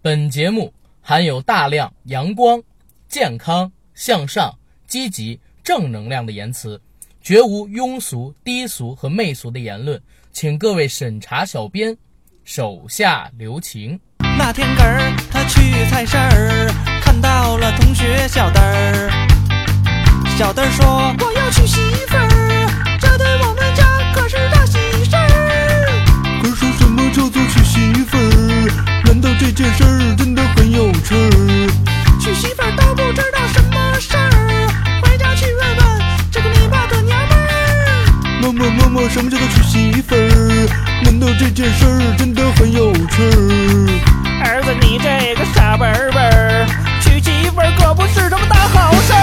本节目含有大量阳光、健康、向上、积极、正能量的言辞，绝无庸俗、低俗和媚俗的言论，请各位审查小编手下留情。那天根儿他去菜市儿，看到了同学小灯儿。小灯儿说：“我要娶媳妇儿，儿？难道这件事儿真的很有趣儿？娶媳妇儿都不知道什么事儿，回家去问问这个你爸的娘们儿。妈妈妈妈，什么叫做娶媳妇儿？难道这件事儿真的很有趣儿？儿子，你这个傻笨笨儿，娶媳妇儿可不是什么大好事儿。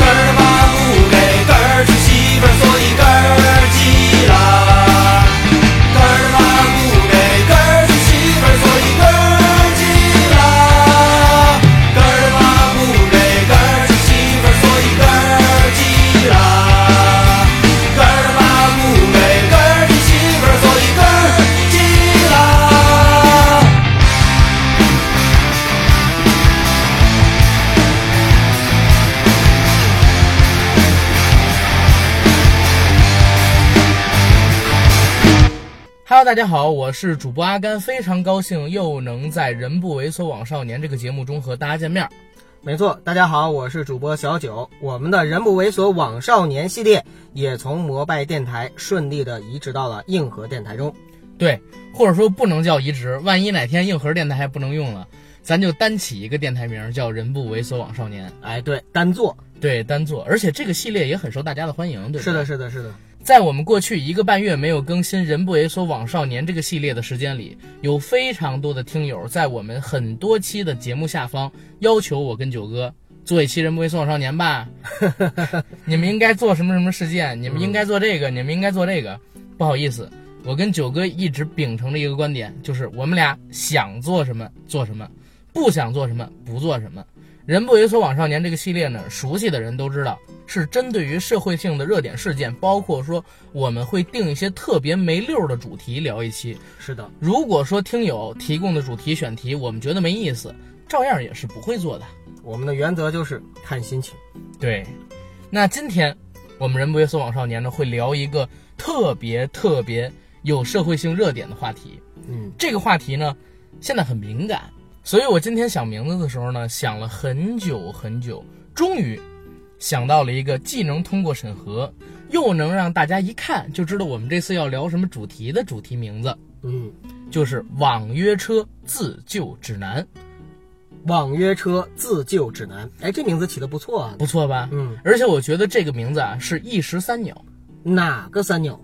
根儿妈不给根儿娶媳妇儿，所以根儿急了。大家好，我是主播阿甘，非常高兴又能在《人不猥琐枉少年》这个节目中和大家见面。没错，大家好，我是主播小九。我们的人不猥琐枉少年系列也从摩拜电台顺利的移植到了硬核电台中。对，或者说不能叫移植，万一哪天硬核电台还不能用了，咱就单起一个电台名叫“人不猥琐枉少年哎，对，单做。”，对，单做。而且这个系列也很受大家的欢迎，对吧？是的，是的，是的。在我们过去一个半月没有更新《人不猥琐枉少年》这个系列的时间里，有非常多的听友在我们很多期的节目下方要求我跟九哥做一期《人不猥琐枉少年》吧。你们应该做什么什么事件？你们应该做这个，你们应该做这个。不好意思，我跟九哥一直秉承着一个观点，就是我们俩想做什么做什么，不想做什么不做什么。人不猥琐枉少年这个系列呢，熟悉的人都知道，是针对于社会性的热点事件，包括说我们会定一些特别没溜儿的主题聊一期。是的，如果说听友提供的主题选题我们觉得没意思，照样也是不会做的。我们的原则就是看心情。对，那今天我们人不猥琐枉少年呢会聊一个特别特别有社会性热点的话题。嗯，这个话题呢现在很敏感，所以我今天想名字的时候呢想了很久很久，终于想到了一个既能通过审核，又能让大家一看就知道我们这次要聊什么主题的主题名字，嗯，就是网约车自救指南，网约车自救指南。哎，这名字起的不错啊。不错吧？嗯，而且我觉得这个名字啊是一石三鸟。哪个三鸟？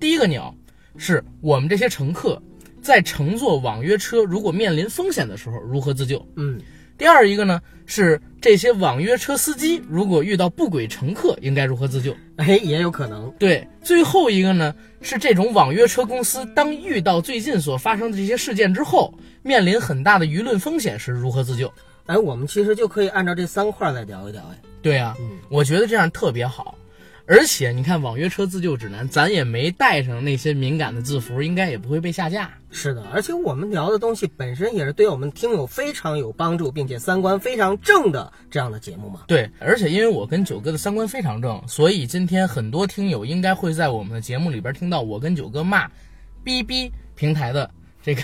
第一个鸟是我们这些乘客在乘坐网约车如果面临风险的时候如何自救。嗯，第二一个呢是这些网约车司机如果遇到不轨乘客应该如何自救。哎，也有可能。对，最后一个呢是这种网约车公司当遇到最近所发生的这些事件之后，面临很大的舆论风险时如何自救。哎，我们其实就可以按照这三块来聊一聊。哎，对呀、嗯我觉得这样特别好。而且你看，网约车自救指南，咱也没带上那些敏感的字符，应该也不会被下架。是的，而且我们聊的东西本身也是对我们听友非常有帮助，并且三观非常正的这样的节目嘛。对，而且因为我跟九哥的三观非常正，所以今天很多听友应该会在我们的节目里边听到我跟九哥骂哔哔平台的这个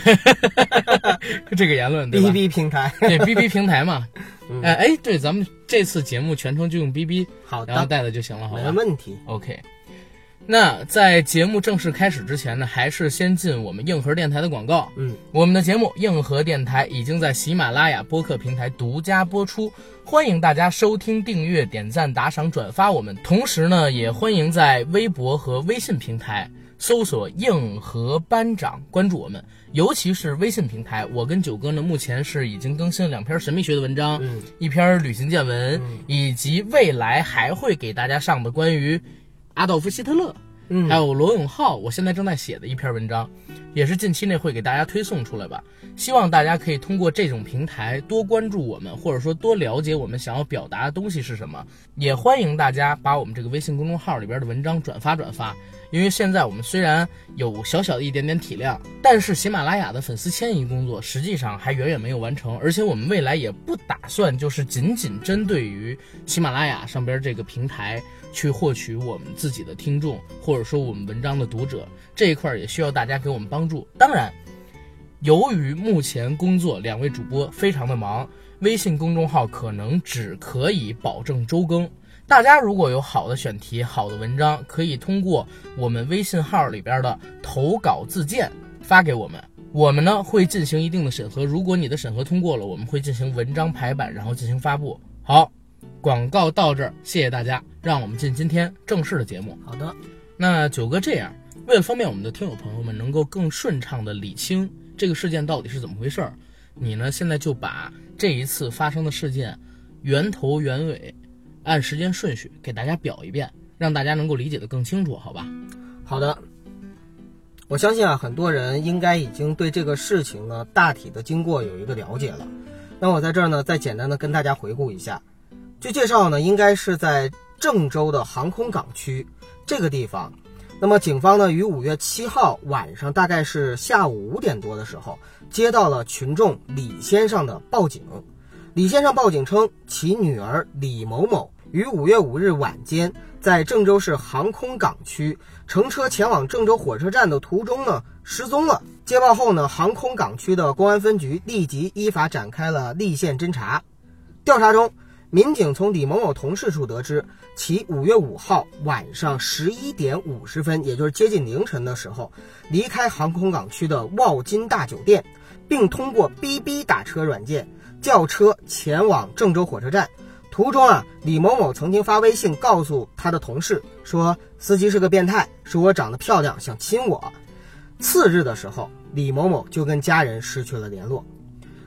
这个言论，对吧？哔哔平台，对哔哔平台嘛，嗯哎哎，对，咱们这次节目全程就用哔哔，好然后的，带的就行了，好吧没？问题。OK，那在节目正式开始之前呢，还是先进我们硬核电台的广告。嗯，我们的节目硬核电台已经在喜马拉雅播客平台独家播出，欢迎大家收听、订阅、点赞、打赏、转发我们。同时呢，也欢迎在微博和微信平台搜索“硬核班长”，关注我们。尤其是微信平台，我跟九哥呢，目前是已经更新了两篇神秘学的文章，嗯一篇旅行见闻，以及未来还会给大家上的关于阿道夫·希特勒，嗯，还有罗永浩，我现在正在写的一篇文章，也是近期内会给大家推送出来吧。希望大家可以通过这种平台多关注我们，或者说多了解我们想要表达的东西是什么。也欢迎大家把我们这个微信公众号里边的文章转发转发，因为现在我们虽然有小小的一点点体量，但是喜马拉雅的粉丝迁移工作实际上还远远没有完成，而且我们未来也不打算就是仅仅针对于喜马拉雅上边这个平台去获取我们自己的听众，或者说我们文章的读者这一块儿也需要大家给我们帮助。当然，由于目前工作两位主播非常的忙，微信公众号可能只可以保证周更。大家如果有好的选题、好的文章，可以通过我们微信号里边的投稿自荐发给我们，我们呢会进行一定的审核。如果你的审核通过了，我们会进行文章排版，然后进行发布。好，广告到这儿，谢谢大家，让我们进今天正式的节目。好的，那九哥这样，为了方便我们的听友朋友们能够更顺畅的理清这个事件到底是怎么回事儿，你呢现在就把这一次发生的事件源头原尾，按时间顺序给大家表一遍，让大家能够理解的更清楚，好吧？好的。我相信啊，很多人应该已经对这个事情呢大体的经过有一个了解了。那我在这儿呢，再简单的跟大家回顾一下。据介绍呢，应该是在郑州的航空港区这个地方。那么警方呢，于五月七号晚上，大概是下午五点多的时候，接到了群众李先生的报警。李先生报警称，其女儿李某某于五月五日晚间，在郑州市航空港区乘车前往郑州火车站的途中呢失踪了。接报后呢，航空港区的公安分局立即依法展开了立线侦查。调查中，民警从李某某同事处得知，其五月五号晚上十一点五十分，也就是接近凌晨的时候，离开航空港区的沃金大酒店，并通过 B B 打车软件叫车前往郑州火车站。途中啊，李某某曾经发微信告诉他的同事说，司机是个变态，说我长得漂亮，想亲我。次日的时候，李某某就跟家人失去了联络。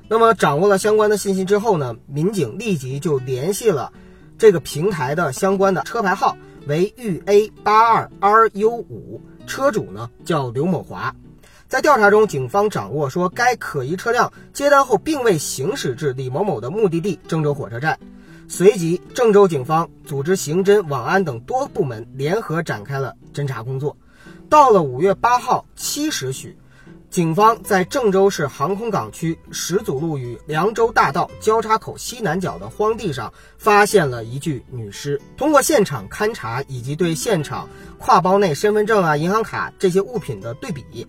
那么掌握了相关的信息之后呢，民警立即就联系了这个平台的相关的车牌号为豫 A 八二 RU 五，车主呢叫刘某华。在调查中，警方掌握说该可疑车辆接单后并未行驶至李某某的目的地郑州火车站。随即，郑州警方组织刑侦、网安等多部门联合展开了侦查工作。到了五月八号七时许，警方在郑州市航空港区石祖路与凉州大道交叉口西南角的荒地上，发现了一具女尸。通过现场勘查以及对现场挎包内身份证啊、银行卡这些物品的对比，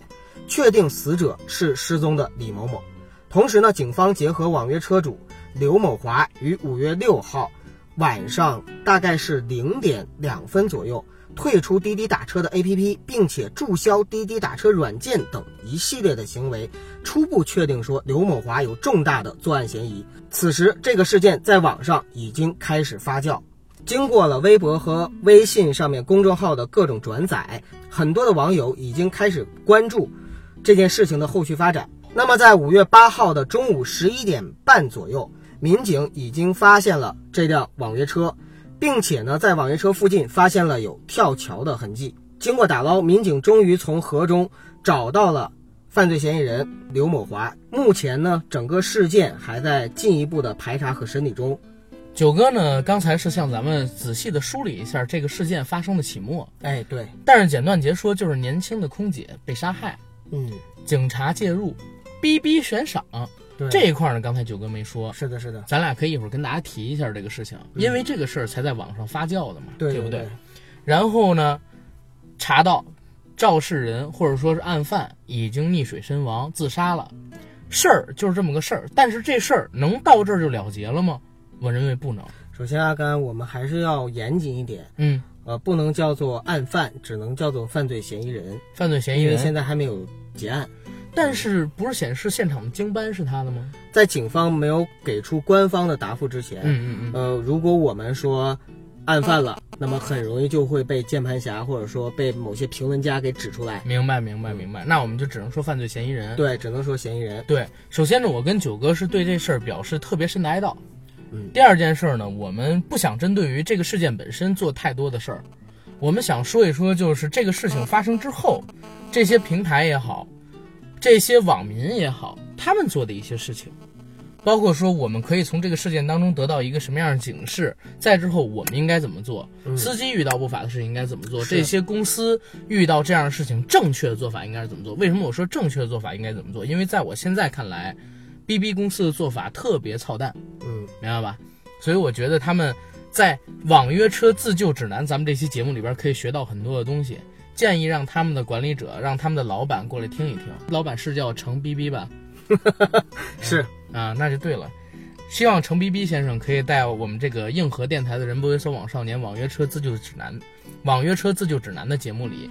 确定死者是失踪的李某某。同时呢，警方结合网约车主刘某华于五月六号晚上大概是零点两分左右。退出滴滴打车的 APP，并且注销滴滴打车软件等一系列的行为，初步确定说刘某华有重大的作案嫌疑。此时，这个事件在网上已经开始发酵，经过了微博和微信上面公众号的各种转载，很多的网友已经开始关注这件事情的后续发展。那么，在五月八号的中午十一点半左右，民警已经发现了这辆网约车。并且呢，在网约车附近发现了有跳桥的痕迹。经过打捞，民警终于从河中找到了犯罪嫌疑人刘某华。目前呢，整个事件还在进一步的排查和审理中。九哥呢，刚才是向咱们仔细的梳理一下这个事件发生的起末。哎，对，但是简短截说，就是年轻的空姐被杀害，嗯，警察介入，逼逼悬赏。对，这一块呢，刚才九哥没说，是的，是的，咱俩可以一会儿跟大家提一下这个事情，因为这个事儿才在网上发酵的嘛，对不对？然后呢，查到肇事人或者说是案犯已经溺水身亡，自杀了，事儿就是这么个事儿。但是这事儿能到这儿就了结了吗？我认为不能。首先，阿甘，我们还是要严谨一点，嗯，呃，不能叫做案犯，只能叫做犯罪嫌疑人。犯罪嫌疑人，因为现在还没有结案。但是不是显示现场的经班是他的吗？在警方没有给出官方的答复之前，嗯嗯嗯，呃，如果我们说案犯了，那么很容易就会被键盘侠或者说被某些评论家给指出来。明白明白明白，那我们就只能说犯罪嫌疑人。对，只能说嫌疑人。对，首先呢，我跟九哥是对这事儿表示特别深的哀悼。嗯，第二件事呢，我们不想针对于这个事件本身做太多的事儿，我们想说一说，就是这个事情发生之后，这些平台也好。这些网民也好，他们做的一些事情，包括说我们可以从这个事件当中得到一个什么样的警示，再之后我们应该怎么做？司机遇到不法的事情应该怎么做？这些公司遇到这样的事情，正确的做法应该是怎么做？为什么我说正确的做法应该怎么做？因为在我现在看来，B B 公司的做法特别操蛋，嗯，明白吧？所以我觉得他们在网约车自救指南咱们这期节目里边可以学到很多的东西。建议让他们的管理者，让他们的老板过来听一听。老板是叫程逼逼吧？是啊，那就对了。希望程逼逼先生可以带我们这个硬核电台的人不猥琐网少年网约车自救指南、网约车自救指南的节目里，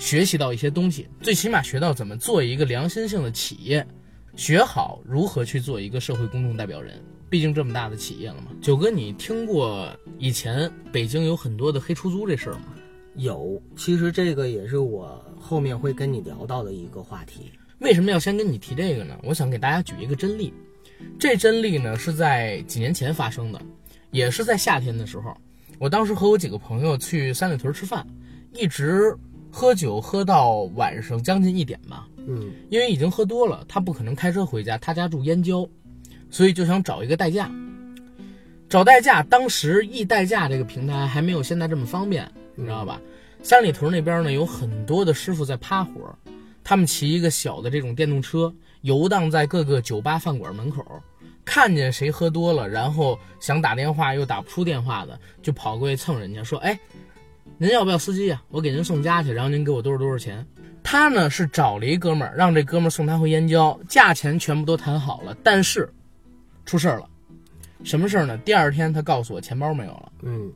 学习到一些东西，最起码学到怎么做一个良心性的企业，学好如何去做一个社会公众代表人。毕竟这么大的企业了嘛。九哥，你听过以前北京有很多的黑出租这事儿吗？有，其实这个也是我后面会跟你聊到的一个话题。为什么要先跟你提这个呢？我想给大家举一个真例，这真例呢是在几年前发生的，也是在夏天的时候。我当时和我几个朋友去三里屯吃饭，一直喝酒喝到晚上将近一点吧，嗯因为已经喝多了，他不可能开车回家，他家住燕郊，所以就想找一个代驾。找代驾，当时易代驾这个平台还没有现在这么方便，你知道吧？三里屯那边呢有很多的师傅在趴活儿，他们骑一个小的这种电动车，游荡在各个酒吧饭馆门口，看见谁喝多了，然后想打电话又打不出电话的，就跑过去蹭人家，说：“哎，您要不要司机呀、我给您送家去，然后您给我多少多少钱。”他呢是找了一哥们儿，让这哥们儿送他回燕郊，价钱全部都谈好了，但是出事儿了。什么事儿呢？第二天他告诉我钱包没有了。嗯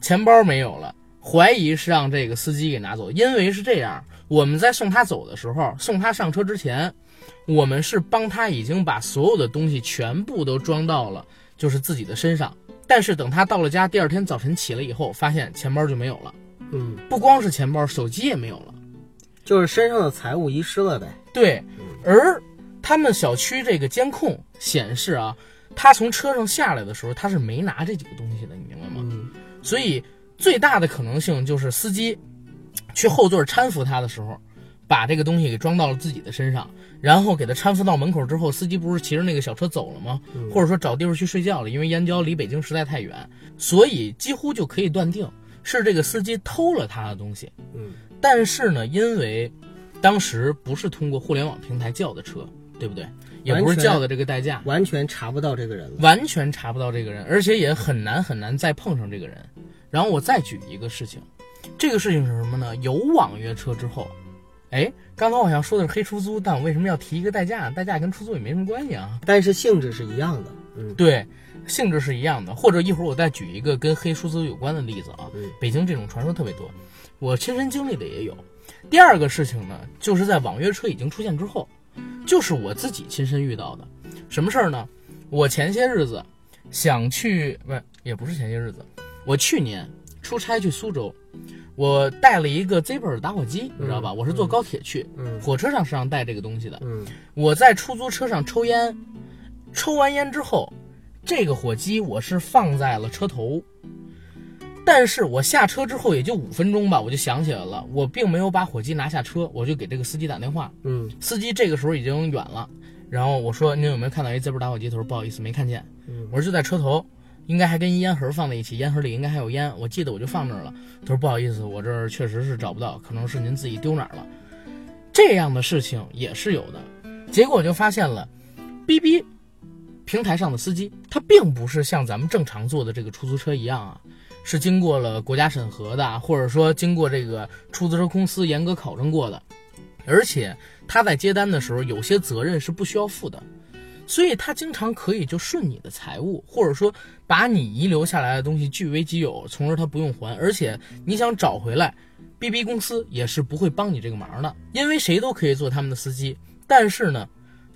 钱包没有了，怀疑是让这个司机给拿走。因为是这样，我们在送他走的时候，送他上车之前，我们是帮他已经把所有的东西全部都装到了就是自己的身上。但是等他到了家，第二天早晨起来以后，发现钱包就没有了。嗯，不光是钱包，手机也没有了。就是身上的财物遗失了呗。对，而他们小区这个监控显示啊，他从车上下来的时候，他是没拿这几个东西的，你明白吗？嗯所以最大的可能性就是司机去后座搀扶他的时候，把这个东西给装到了自己的身上，然后给他搀扶到门口之后，司机不是骑着那个小车走了吗？或者说找地方去睡觉了，因为燕郊离北京实在太远，所以几乎就可以断定是这个司机偷了他的东西。嗯但是呢，因为当时不是通过互联网平台叫的车，对不对？也不是叫的这个代驾，完全查不到这个人了。完全查不到这个人，而且也很难很难再碰上这个人。然后我再举一个事情，这个事情是什么呢？有网约车之后，哎，刚刚我想说的是黑出租，但我为什么要提一个代驾？代驾跟出租也没什么关系啊。但是性质是一样的。嗯对，性质是一样的。或者一会儿我再举一个跟黑出租有关的例子啊。嗯北京这种传说特别多，我亲身经历的也有。第二个事情呢，就是在网约车已经出现之后，就是我自己亲身遇到的。什么事儿呢？我前些日子想去，不也不是前些日子，我去年出差去苏州，我带了一个 Zipper 打火机，你知道吧？我是坐高铁去，嗯火车上是让带这个东西的。嗯我在出租车上抽烟，抽完烟之后，这个火机我是放在了车头，但是我下车之后也就五分钟吧，我就想起来了，我并没有把火机拿下车，我就给这个司机打电话，嗯司机这个时候已经远了，然后我说您有没有看到一 Zippo 打火机？他说不好意思没看见，嗯我说就在车头。应该还跟烟盒放在一起，烟盒里应该还有烟，我记得我就放那儿了。他说不好意思，我这儿确实是找不到，可能是您自己丢哪儿了。这样的事情也是有的。结果我就发现了，哔哔平台上的司机，他并不是像咱们正常坐的这个出租车一样啊，是经过了国家审核的，或者说经过这个出租车公司严格考证过的，而且他在接单的时候有些责任是不需要负的。所以他经常可以就顺你的财物，或者说把你遗留下来的东西据为己有，从而他不用还。而且你想找回来，B B 公司也是不会帮你这个忙的，因为谁都可以做他们的司机，但是呢，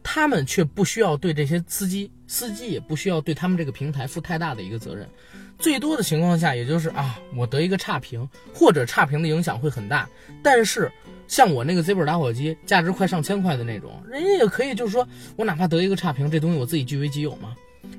他们却不需要对这些司机，司机也不需要对他们这个平台负太大的一个责任。最多的情况下，也就是啊，我得一个差评，或者差评的影响会很大，但是。像我那个 Zippo 打火机，价值快上千块的那种，人家也可以，就是说我哪怕得一个差评，这东西我自己据为己有嘛。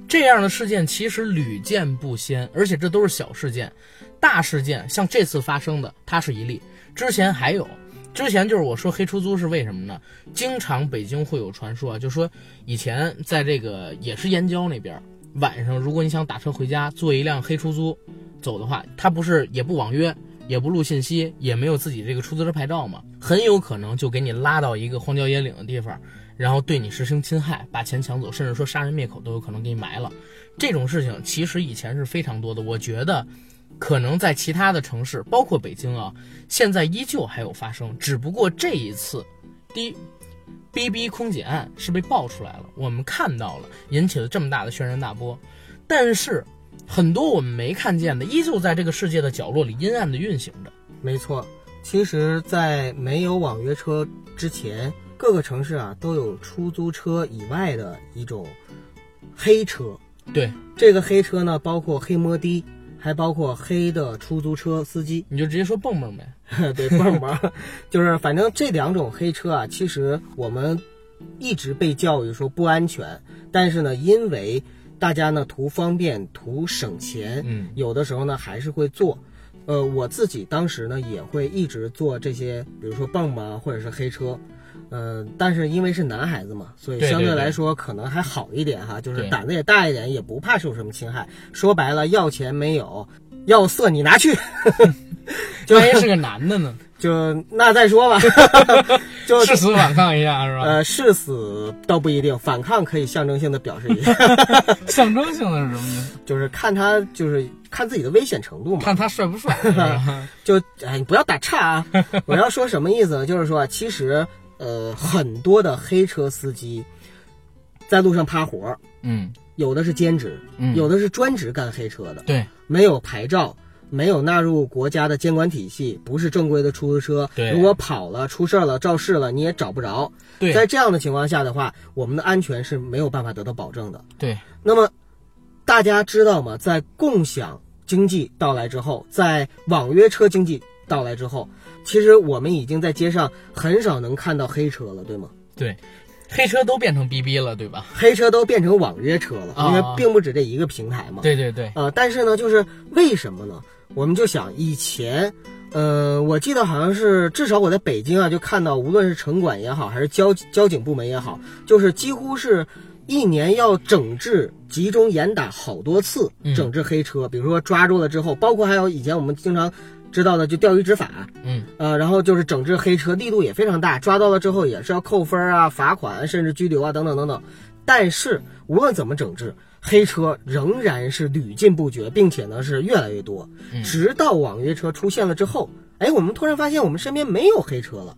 这样的事件其实屡见不鲜，而且这都是小事件，大事件像这次发生的，它是一例。之前还有，之前就是我说黑出租是为什么呢？经常北京会有传说啊，就说以前在这个也是燕郊那边，晚上如果你想打车回家，坐一辆黑出租走的话，他不是也不网约，也不录信息，也没有自己这个出租车牌照嘛，很有可能就给你拉到一个荒郊野岭的地方，然后对你实行侵害，把钱抢走，甚至说杀人灭口都有可能给你埋了。这种事情其实以前是非常多的，我觉得。可能在其他的城市，包括北京啊，现在依旧还有发生。只不过这一次，第一，B B 空姐案是被爆出来了，我们看到了，引起了这么大的轩然大波。但是，很多我们没看见的，依旧在这个世界的角落里阴暗的运行着。没错，其实，在没有网约车之前，各个城市啊都有出租车以外的一种黑车。对，这个黑车呢，包括黑摩的。还包括黑的出租车司机，你就直接说蹦蹦呗。对，蹦蹦，就是反正这两种黑车啊，其实我们一直被教育说不安全，但是呢，因为大家呢图方便、图省钱，嗯，有的时候呢还是会做。呃，我自己当时呢也会一直做这些，比如说蹦蹦或者是黑车。嗯，但是因为是男孩子嘛，所以相对来说可能还好一点哈，就是胆子也大一点，也不怕受什么侵害。说白了，要钱没有，要色你拿去。万一是个男的呢？就那再说吧。就誓死反抗一下是吧？呃，誓死倒不一定，反抗可以象征性的表示一下。象征性的是什么呢？就是看他，就是看自己的危险程度嘛。看他帅不帅？就哎，你不要打岔啊！我要说什么意思呢？就是说，其实。呃，很多的黑车司机在路上趴活嗯，有的是兼职，嗯，有的是专职干黑车的，对，没有牌照，没有纳入国家的监管体系，不是正规的出租车，对，如果跑了出事了肇事了，你也找不着，对，在这样的情况下的话，我们的安全是没有办法得到保证的，对。那么大家知道吗？在共享经济到来之后，在网约车经济到来之后。其实我们已经在街上很少能看到黑车了，对吗？对，黑车都变成 BB 了，对吧？黑车都变成网约车了，因为并不止这一个平台嘛。对对对。呃，但是呢，就是为什么呢？我们就想以前，呃，我记得好像是至少我在北京啊，就看到无论是城管也好，还是交交警部门也好，就是几乎是一年要整治、集中严打好多次，整治黑车。比如说抓住了之后，包括还有以前我们经常。知道的就钓鱼执法，嗯，呃，然后就是整治黑车，力度也非常大，抓到了之后也是要扣分啊、罚款，甚至拘留啊，等等等等。但是无论怎么整治，黑车仍然是屡禁不绝，并且呢是越来越多。直到网约车出现了之后，哎，我们突然发现我们身边没有黑车了，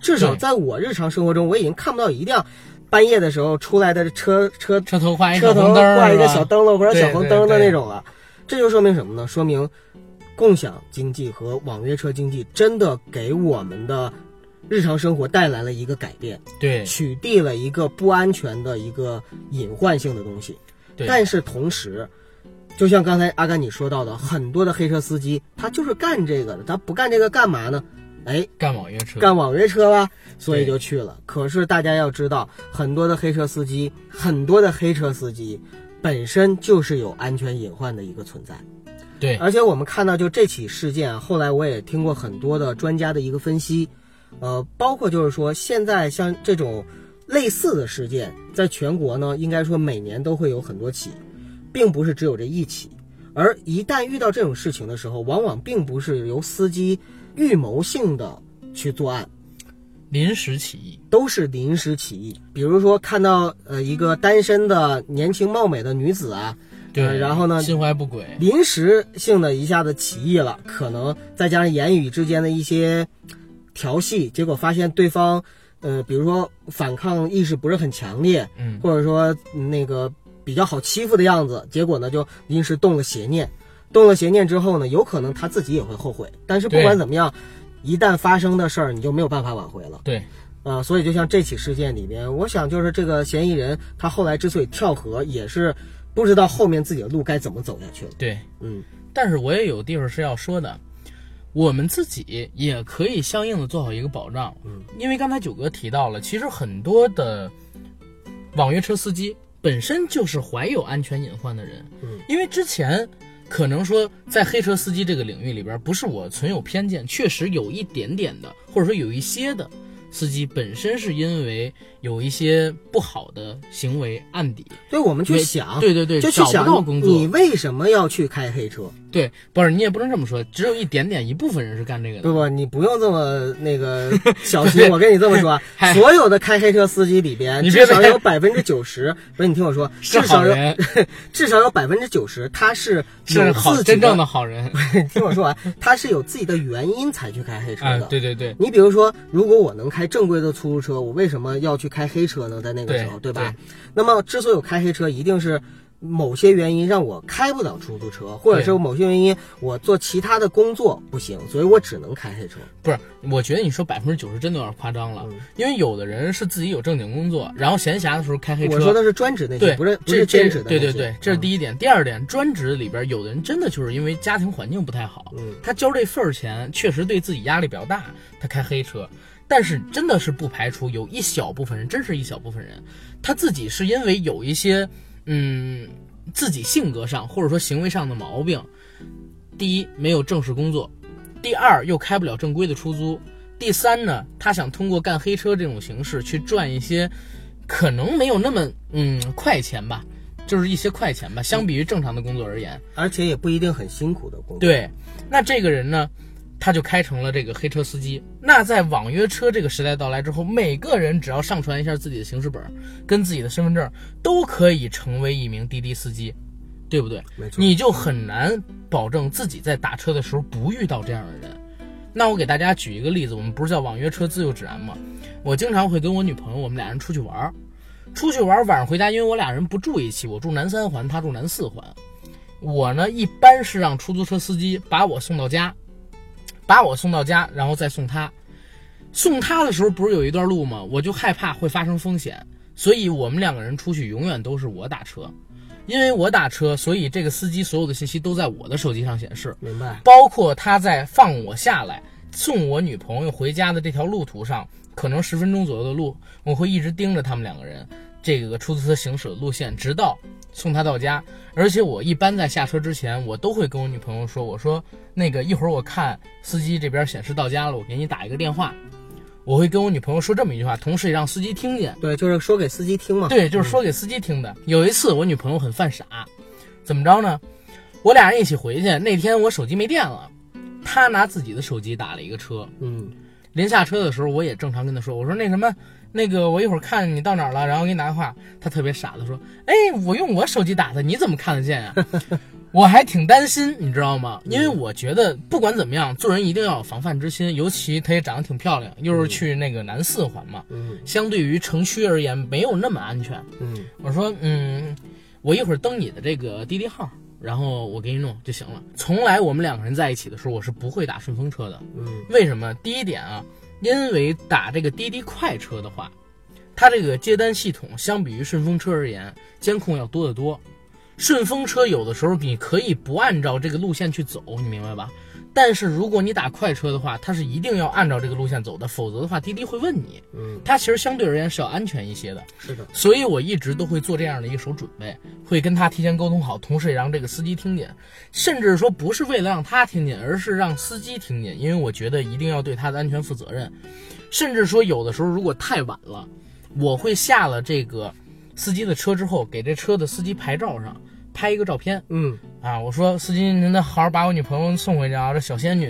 至少在我日常生活中，我已经看不到一辆半夜的时候出来的车车车头挂一车头挂一个小灯笼或者小红灯的那种了。这就说明什么呢？说明。共享经济和网约车经济真的给我们的日常生活带来了一个改变，对，取缔了一个不安全的一个隐患性的东西。对，但是同时，就像刚才阿甘你说到的，很多的黑车司机他就是干这个的，他不干这个干嘛呢？哎，干网约车，干网约车吧，所以就去了。可是大家要知道，很多的黑车司机，很多的黑车司机本身就是有安全隐患的一个存在。对，而且我们看到，就这起事件啊，后来我也听过很多的专家的一个分析，呃，包括就是说，现在像这种类似的事件，在全国呢，应该说每年都会有很多起，并不是只有这一起。而一旦遇到这种事情的时候，往往并不是由司机预谋性的去作案，临时起意，都是临时起意。比如说看到呃一个单身的年轻貌美的女子啊。对，然后呢？心怀不轨，临时性的一下子起义了，可能再加上言语之间的一些调戏，结果发现对方，呃，比如说反抗意识不是很强烈，嗯，或者说那个比较好欺负的样子，结果呢就临时动了邪念，动了邪念之后呢，有可能他自己也会后悔。但是不管怎么样，一旦发生的事儿，你就没有办法挽回了。对，啊，所以就像这起事件里边，我想就是这个嫌疑人他后来之所以跳河，也是。不知道后面自己的路该怎么走下去了。对，嗯，但是我也有地方是要说的，我们自己也可以相应的做好一个保障。嗯，因为刚才九哥提到了，其实很多的网约车司机本身就是怀有安全隐患的人。嗯，因为之前可能说在黑车司机这个领域里边，不是我存有偏见，确实有一点点的，或者说有一些的司机本身是因为有一些不好的行为案底，所以我们去想，对对对就去想到工作你为什么要去开黑车？对，不是你也不能这么说，只有一点点一部分人是干这个的。不不，你不用这么那个 小心。我跟你这么说，所有的开黑车司机里边，你至少有百分之九十，不是你听我说，是至少有至少有百分之九十，他是有是好自己真正的好人听我说完，他是有自己的原因才去开黑车啊的。！对对对，你比如说，如果我能开正规的出租车，我为什么要去开黑车呢？在那个时候，对吧？那么，之所以有开黑车，一定是某些原因让我开不了出租车，或者是某些原因我做其他的工作不行，所以我只能开黑车。不是，我觉得你说百分之九十真的有点夸张了，嗯因为有的人是自己有正经工作，然后闲暇的时候开黑车。我说的是专职那些，对，不是不这是兼职的。对对对，这是嗯第一点。第二点，专职里边有的人真的就是因为家庭环境不太好，嗯他交这份儿钱确实对自己压力比较大，他开黑车。但是真的是不排除有一小部分人，真是一小部分人，他自己是因为有一些嗯自己性格上或者说行为上的毛病，第一没有正式工作，第二又开不了正规的出租，第三呢，他想通过干黑车这种形式去赚一些可能没有那么嗯快钱吧，就是一些快钱吧，相比于正常的工作而言，而且也不一定很辛苦的工作。对，那这个人呢，他就开成了这个黑车司机。那在网约车这个时代到来之后，每个人只要上传一下自己的行驶本儿跟自己的身份证，都可以成为一名滴滴司机，对不对？没错。你就很难保证自己在打车的时候不遇到这样的人。那我给大家举一个例子，我们不是叫网约车自由指南吗？我经常会跟我女朋友，我们俩人出去玩儿，出去玩儿晚上回家，因为我俩人不住一起，我住南三环，她住南四环。我呢一般是让出租车司机把我送到家，把我送到家，然后再送他。送他的时候不是有一段路吗？我就害怕会发生风险，所以我们两个人出去永远都是我打车。因为我打车，所以这个司机所有的信息都在我的手机上显示，明白。包括他在放我下来送我女朋友回家的这条路途上，可能十分钟左右的路，我会一直盯着他们两个人这个出租车行驶的路线，直到送他到家。而且我一般在下车之前，我都会跟我女朋友说：“我说那个一会儿我看司机这边显示到家了，我给你打一个电话。”我会跟我女朋友说这么一句话，同时也让司机听见。对，就是说给司机听嘛。对，就是说给司机听的。有一次我女朋友很犯傻，怎么着呢？我俩人一起回去，那天我手机没电了，她拿自己的手机打了一个车。嗯，临下车的时候，我也正常跟她说，我说那什么，那个我一会儿看你到哪儿了，然后给你打电话。他特别傻的说，哎，我用我手机打的，你怎么看得见呀、我还挺担心，你知道吗？因为我觉得不管怎么样，做人一定要有防范之心，尤其她也长得挺漂亮，又是去那个南四环嘛，嗯相对于城区而言没有那么安全。嗯我说，嗯，我一会儿登你的这个滴滴号，然后我给你弄就行了。从来我们两个人在一起的时候，我是不会打顺风车的。嗯为什么？第一点啊，因为打这个滴滴快车的话，它这个接单系统相比于顺风车而言，监控要多得多。顺风车有的时候你可以不按照这个路线去走，你明白吧？但是如果你打快车的话，它是一定要按照这个路线走的，否则的话滴滴会问你。嗯，它其实相对而言是要安全一些的。是的。所以我一直都会做这样的一手准备，会跟他提前沟通好，同时也让这个司机听见，甚至说不是为了让他听见，而是让司机听见，因为我觉得一定要对他的安全负责任。甚至说有的时候如果太晚了，我会下了这个司机的车之后，给这车的司机牌照上拍一个照片嗯啊，我说司机您得好好把我女朋友送回去啊，这小仙女，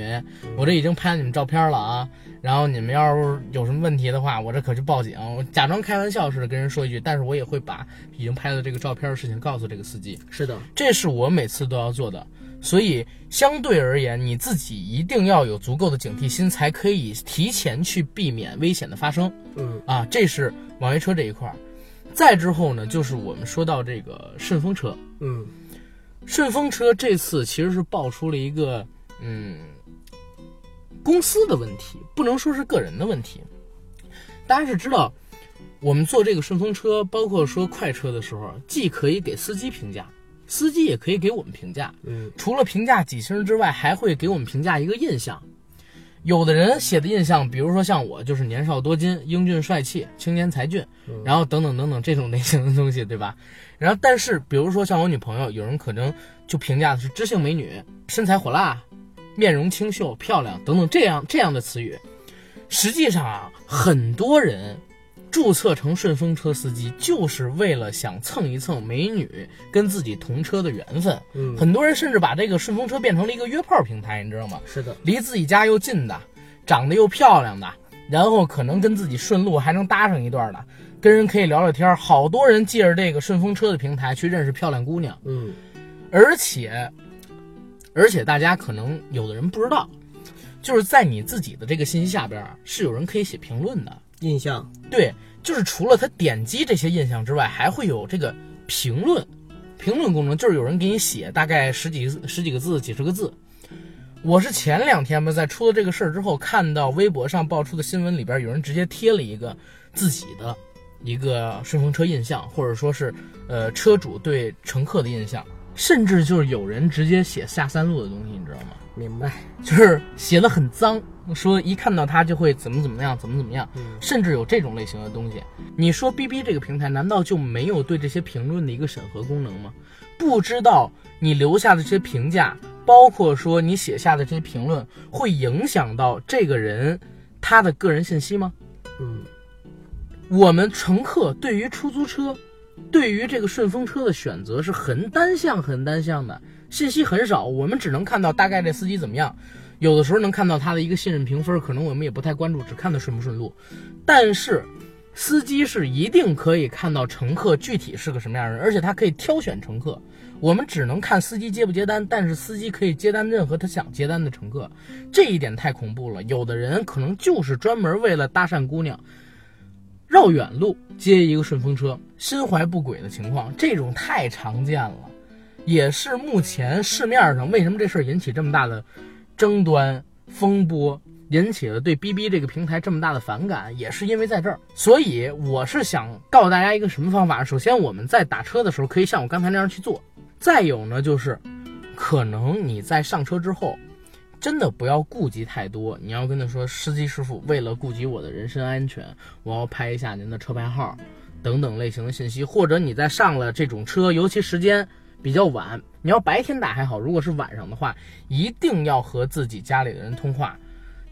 我这已经拍了你们照片了啊。然后你们要是有什么问题的话，我这可去报警。我假装开玩笑似的跟人说一句，但是我也会把已经拍的这个照片的事情告诉这个司机，是的。这是我每次都要做的。所以相对而言，你自己一定要有足够的警惕心，才可以提前去避免危险的发生嗯啊。这是网约车这一块儿。再之后呢，就是我们说到这个顺风车。嗯顺风车这次其实是爆出了一个嗯公司的问题，不能说是个人的问题。大家是知道，我们坐这个顺风车，包括说快车的时候，既可以给司机评价，司机也可以给我们评价。嗯除了评价几星之外，还会给我们评价一个印象。有的人写的印象，比如说像我，就是年少多金、英俊帅气、青年才俊，然后等等等等这种类型的东西，对吧？然后，但是比如说像我女朋友，有人可能就评价的是知性美女、身材火辣、面容清秀、漂亮等等这样这样的词语。实际上啊，很多人注册成顺风车司机，就是为了想蹭一蹭美女跟自己同车的缘分。嗯，很多人甚至把这个顺风车变成了一个约炮平台，你知道吗？是的，离自己家又近的，长得又漂亮的，然后可能跟自己顺路还能搭上一段的，跟人可以聊聊天。好多人借着这个顺风车的平台去认识漂亮姑娘，嗯而且，而且大家可能有的人不知道，就是在你自己的这个信息下边啊，是有人可以写评论的。印象，对，就是除了他点击这些印象之外，还会有这个评论，评论功能，就是有人给你写大概十几十几个字、几十个字。我是前两天吧，在出了这个事儿之后，看到微博上爆出的新闻里边，有人直接贴了一个自己的一个顺风车印象，或者说是呃车主对乘客的印象，甚至就是有人直接写下三路的东西，你知道吗？明白，就是写的很脏，说一看到他就会怎么怎么样，怎么怎么样，嗯甚至有这种类型的东西。你说 B B 这个平台难道就没有对这些评论的一个审核功能吗？不知道你留下的这些评价，包括说你写下的这些评论，会影响到这个人他的个人信息吗？嗯我们乘客对于出租车，对于这个顺风车的选择是很单向、很单向的，信息很少，我们只能看到大概这司机怎么样，有的时候能看到他的一个信任评分，可能我们也不太关注，只看他顺不顺路。但是，司机是一定可以看到乘客具体是个什么样的人，而且他可以挑选乘客。我们只能看司机接不接单，但是司机可以接单任何他想接单的乘客，这一点太恐怖了。有的人可能就是专门为了搭讪姑娘，绕远路接一个顺风车，心怀不轨的情况，这种太常见了，也是目前市面上为什么这事儿引起这么大的争端风波，引起了对 B B 这个平台这么大的反感，也是因为在这儿。所以我是想告诉大家一个什么方法？首先我们在打车的时候可以像我刚才那样去做，再有呢就是，可能你在上车之后。真的不要顾及太多，你要跟他说，司机师傅，为了顾及我的人身安全，我要拍一下您的车牌号，等等类型的信息。或者你在上了这种车，尤其时间比较晚，你要白天打还好，如果是晚上的话，一定要和自己家里的人通话，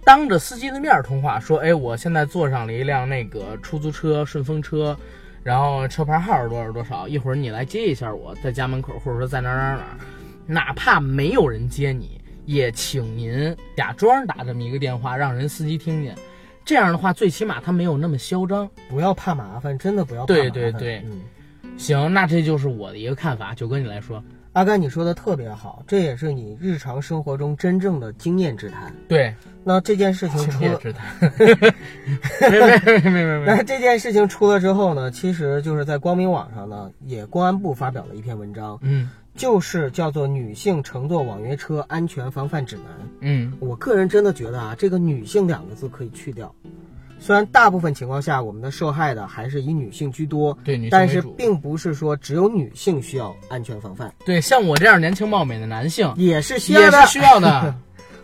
当着司机的面儿通话，说，哎，我现在坐上了一辆那个出租车、顺风车，然后车牌号是多少多少，一会儿你来接一下我，在家门口，或者说在哪儿哪儿哪儿，哪怕没有人接你。也请您假装打这么一个电话，让人司机听见。这样的话，最起码他没有那么嚣张。不要怕麻烦，真的不要怕麻对烦。对对嗯。行，那这就是我的一个看法。九哥，你来说。阿甘，你说的特别好，这也是你日常生活中真正的经验之谈。对，那这件事情出了，青叶之谈。没没没没没没。那这件事情出了之后呢，其实就是在光明网上呢，也公安部发表了一篇文章，嗯就是叫做《女性乘坐网约车安全防范指南》。嗯，我个人真的觉得啊，这个“女性”两个字可以去掉。虽然大部分情况下，我们的受害的还是以女性居多，对女性但是。并不是说只有女性需要安全防范，对，像我这样年轻貌美的男性也是需要的。也是需要的。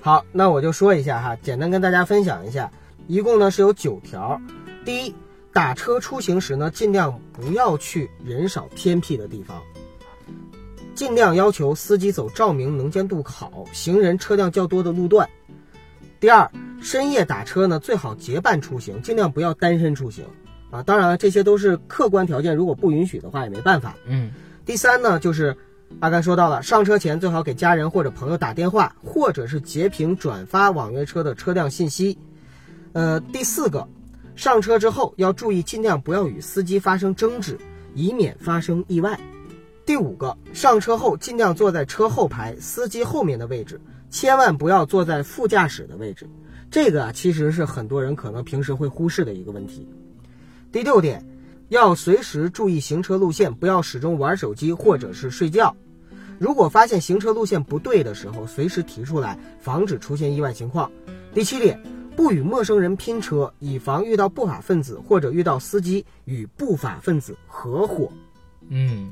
好，那我就说一下哈，简单跟大家分享一下，一共呢是有九条。第一，打车出行时呢，尽量不要去人少偏僻的地方，尽量要求司机走照明能见度好、行人车辆较多的路段。第二，深夜打车呢，最好结伴出行，尽量不要单身出行啊。当然了，这些都是客观条件，如果不允许的话也没办法。嗯第三呢，就是阿甘说到了，上车前最好给家人或者朋友打电话，或者是截屏转发网约车的车辆信息。呃，第四个，上车之后要注意尽量不要与司机发生争执，以免发生意外。第五个，上车后尽量坐在车后排司机后面的位置，千万不要坐在副驾驶的位置。这个啊，其实是很多人可能平时会忽视的一个问题。第六点，要随时注意行车路线，不要始终玩手机或者是睡觉。如果发现行车路线不对的时候，随时提出来，防止出现意外情况。第七点，不与陌生人拼车，以防遇到不法分子或者遇到司机与不法分子合伙。嗯，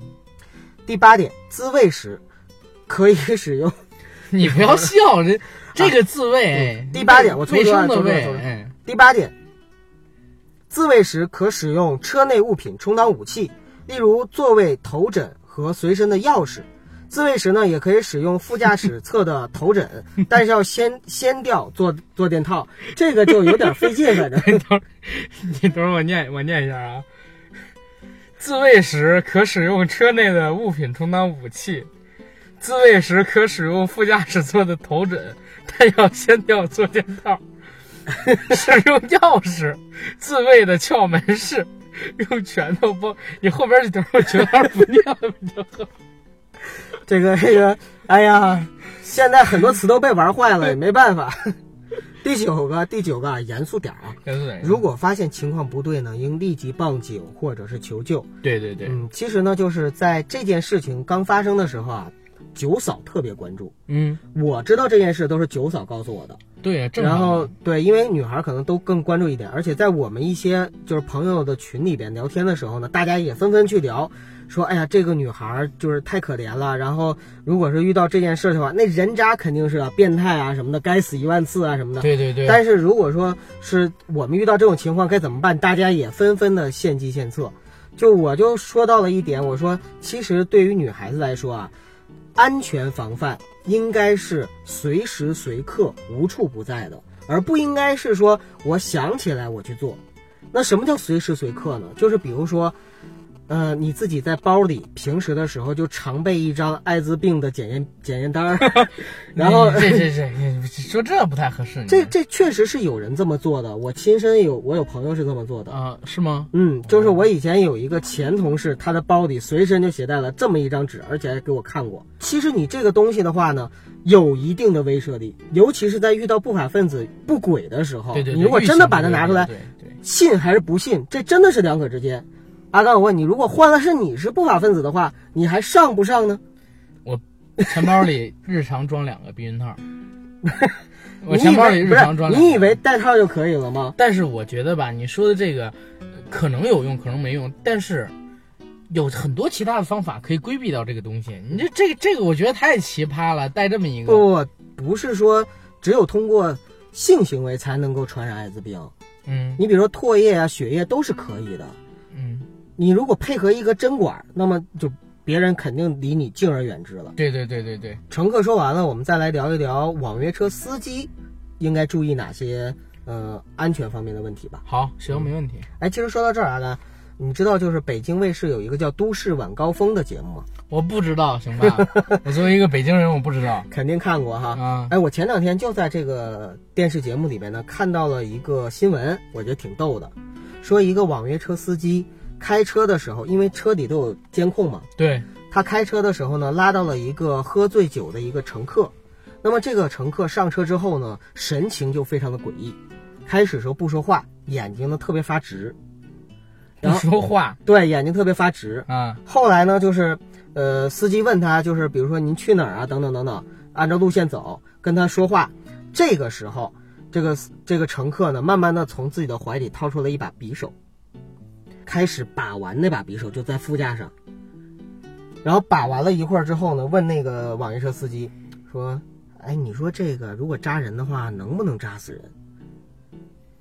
第八点，自卫时可以使用 你不要笑，这这个自卫，哎第八点我凑卫出来生的卫，凑出来凑出来哎，第八点，自卫时可使用车内物品充当武器，例如座位、头枕和随身的钥匙。自卫时呢，也可以使用副驾驶侧的头枕，但是要先掀掉坐坐垫套，这个就有点费劲，反正。你等会儿我念我念一下啊。自卫时可使用车内的物品充当武器，自卫时可使用副驾驶座的头枕，但要先掉坐垫套。使用钥匙，自卫的窍门是用拳头拨。你后边这段我觉得还是不念了比较好。这个这个，哎呀，现在很多词都被玩坏了，也没办法。第九个，第九个啊，严肃点儿啊！如果发现情况不对呢，应立即报警或者是求救。对对对，嗯，其实呢，就是在这件事情刚发生的时候啊，九嫂特别关注。嗯，我知道这件事都是九嫂告诉我的。对，然后对，因为女孩可能都更关注一点，而且在我们一些就是朋友的群里边聊天的时候呢，大家也纷纷去聊，说哎呀，这个女孩就是太可怜了。然后如果是遇到这件事的话，那人渣肯定是啊，变态啊什么的，该死一万次啊什么的。对对对，但是如果说是我们遇到这种情况该怎么办，大家也纷纷的献计献策。就我就说到了一点，我说其实对于女孩子来说啊，安全防范应该是随时随刻无处不在的，而不应该是说我想起来我去做。那什么叫随时随刻呢？就是比如说，呃，你自己在包里平时的时候就常备一张艾滋病的检验 检验单儿，然后这这这你说这不太合适。这这确实是有人这么做的，我亲身有我有朋友是这么做的。啊是吗？嗯，就是我以前有一个前同事，他的包里随身就携带了这么一张纸，而且还给我看过。其实你这个东西的话呢，有一定的威慑力，尤其是在遇到不法分子不轨的时候，对对，对你如果真的把它拿出来，对对，信还是不信，这真的是两可之间。阿刚，我问你，如果换了是你是不法分子的话，你还上不上呢？我钱包里日常装两个避孕套。我钱包里日常装两个。你以为带套就可以了吗？但是我觉得吧，你说的这个呃可能有用，可能没用，但是有很多其他的方法可以规避掉这个东西。你这这个这个，我觉得太奇葩了，带这么一个。不，不是说只有通过性行为才能够传染艾滋病。嗯你比如说唾液啊、血液都是可以的。嗯，你如果配合一个针管，那么就别人肯定离你敬而远之了。对对对对对，乘客说完了，我们再来聊一聊网约车司机应该注意哪些呃安全方面的问题吧。好，行，没问题。哎，其实说到这儿啊，呢，你知道就是北京卫视有一个叫《都市晚高峰》的节目吗？我不知道，行吧？我作为一个北京人，我不知道肯定看过哈。啊。哎，我前两天就在这个电视节目里边呢看到了一个新闻，我觉得挺逗的，说一个网约车司机开车的时候，因为车底都有监控嘛，对，他开车的时候呢拉到了一个喝醉酒的一个乘客，那么这个乘客上车之后呢，神情就非常的诡异，开始时候不说话，眼睛呢特别发直，不然后说话。对眼睛特别发直，啊。后来呢，就是，呃，司机问他，就是比如说您去哪儿啊，等等等等，按照路线走，跟他说话。这个时候，这个这个乘客呢，慢慢的从自己的怀里掏出了一把匕首，开始把玩那把匕首，就在副驾上。然后把玩了一会儿之后呢，问那个网约车司机说：“哎，你说这个如果扎人的话，能不能扎死人？”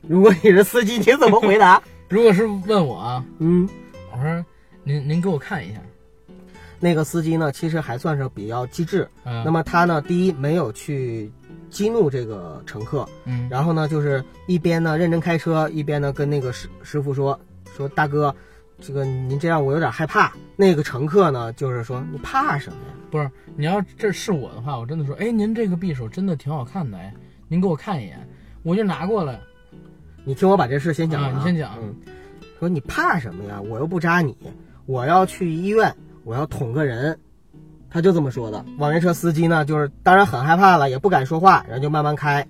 如果你是司机，你怎么回答？如果是问我啊，嗯。我说您您给我看一下。那个司机呢，其实还算是比较机智。嗯，那么他呢，第一没有去激怒这个乘客，嗯，然后呢，就是一边呢认真开车，一边呢跟那个师师傅说说大哥，这个您这样我有点害怕。那个乘客呢，就是说你怕什么呀？不是，你要这是我的话，我真的说，哎，您这个匕首真的挺好看的，哎，您给我看一眼，我就拿过来。你听我把这事先讲你先讲嗯，说你怕什么呀？我又不扎你，我要去医院，我要捅个人。他就这么说的。网约车司机呢，就是当然很害怕了，也不敢说话，然后就慢慢开。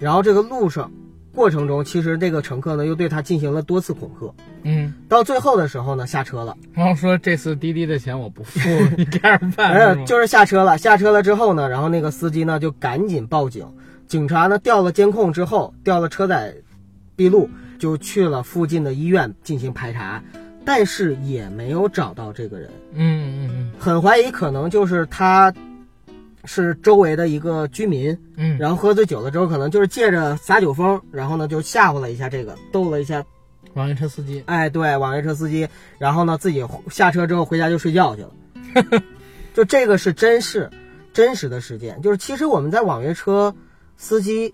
然后这个路上过程中，其实这个乘客呢又对他进行了多次恐吓。嗯，到最后的时候呢，下车了。然后说这次滴滴的钱我不付，你该着办。哎 是吗就是下车了。下车了之后呢，然后那个司机呢就赶紧报警。警察呢调了监控之后，调了车载闭路，就去了附近的医院进行排查，但是也没有找到这个人。嗯嗯嗯很怀疑可能就是他是周围的一个居民，嗯，然后喝醉酒了之后，可能就是借着撒酒疯，然后呢就吓唬了一下这个，逗了一下，网约车司机，哎，对，网约车司机，然后呢自己下车之后回家就睡觉去了，就这个是真事，真实的事件，就是其实我们在网约车司机